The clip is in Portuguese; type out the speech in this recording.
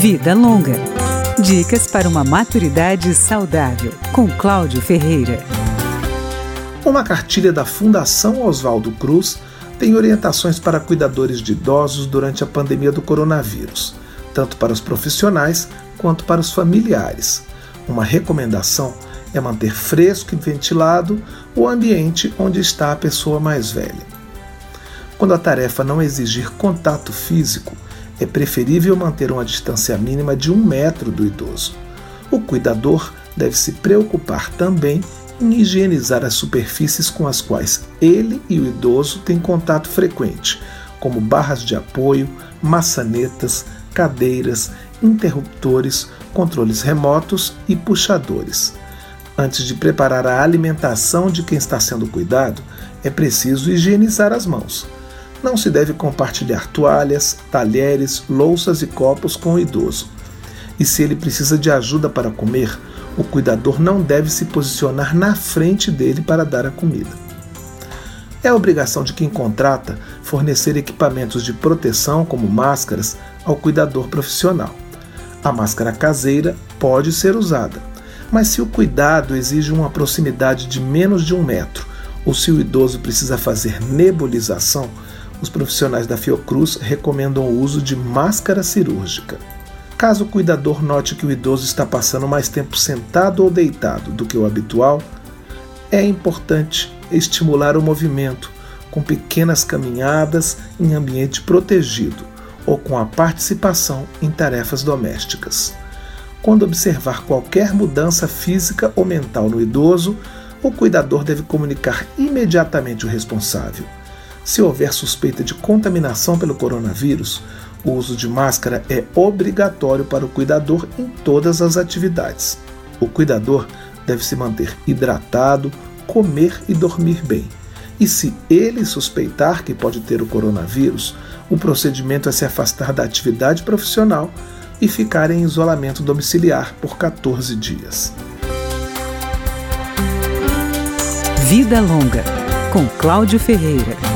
Vida Longa. Dicas para uma maturidade saudável, com Cláudio Ferreira. Uma cartilha da Fundação Oswaldo Cruz tem orientações para cuidadores de idosos durante a pandemia do coronavírus, tanto para os profissionais quanto para os familiares. Uma recomendação é manter fresco e ventilado o ambiente onde está a pessoa mais velha. Quando a tarefa não exigir contato físico, é preferível manter uma distância mínima de um metro do idoso. O cuidador deve se preocupar também em higienizar as superfícies com as quais ele e o idoso têm contato frequente, como barras de apoio, maçanetas, cadeiras, interruptores, controles remotos e puxadores. Antes de preparar a alimentação de quem está sendo cuidado, é preciso higienizar as mãos. Não se deve compartilhar toalhas, talheres, louças e copos com o idoso. E se ele precisa de ajuda para comer, o cuidador não deve se posicionar na frente dele para dar a comida. É obrigação de quem contrata fornecer equipamentos de proteção, como máscaras, ao cuidador profissional. A máscara caseira pode ser usada, mas se o cuidado exige uma proximidade de menos de um metro, ou se o idoso precisa fazer nebulização, os profissionais da Fiocruz recomendam o uso de máscara cirúrgica. Caso o cuidador note que o idoso está passando mais tempo sentado ou deitado do que o habitual, é importante estimular o movimento com pequenas caminhadas em ambiente protegido ou com a participação em tarefas domésticas. Quando observar qualquer mudança física ou mental no idoso, o cuidador deve comunicar imediatamente o responsável. Se houver suspeita de contaminação pelo coronavírus, o uso de máscara é obrigatório para o cuidador em todas as atividades. O cuidador deve se manter hidratado, comer e dormir bem. E se ele suspeitar que pode ter o coronavírus, o procedimento é se afastar da atividade profissional e ficar em isolamento domiciliar por 14 dias. Vida Longa, com Cláudio Ferreira.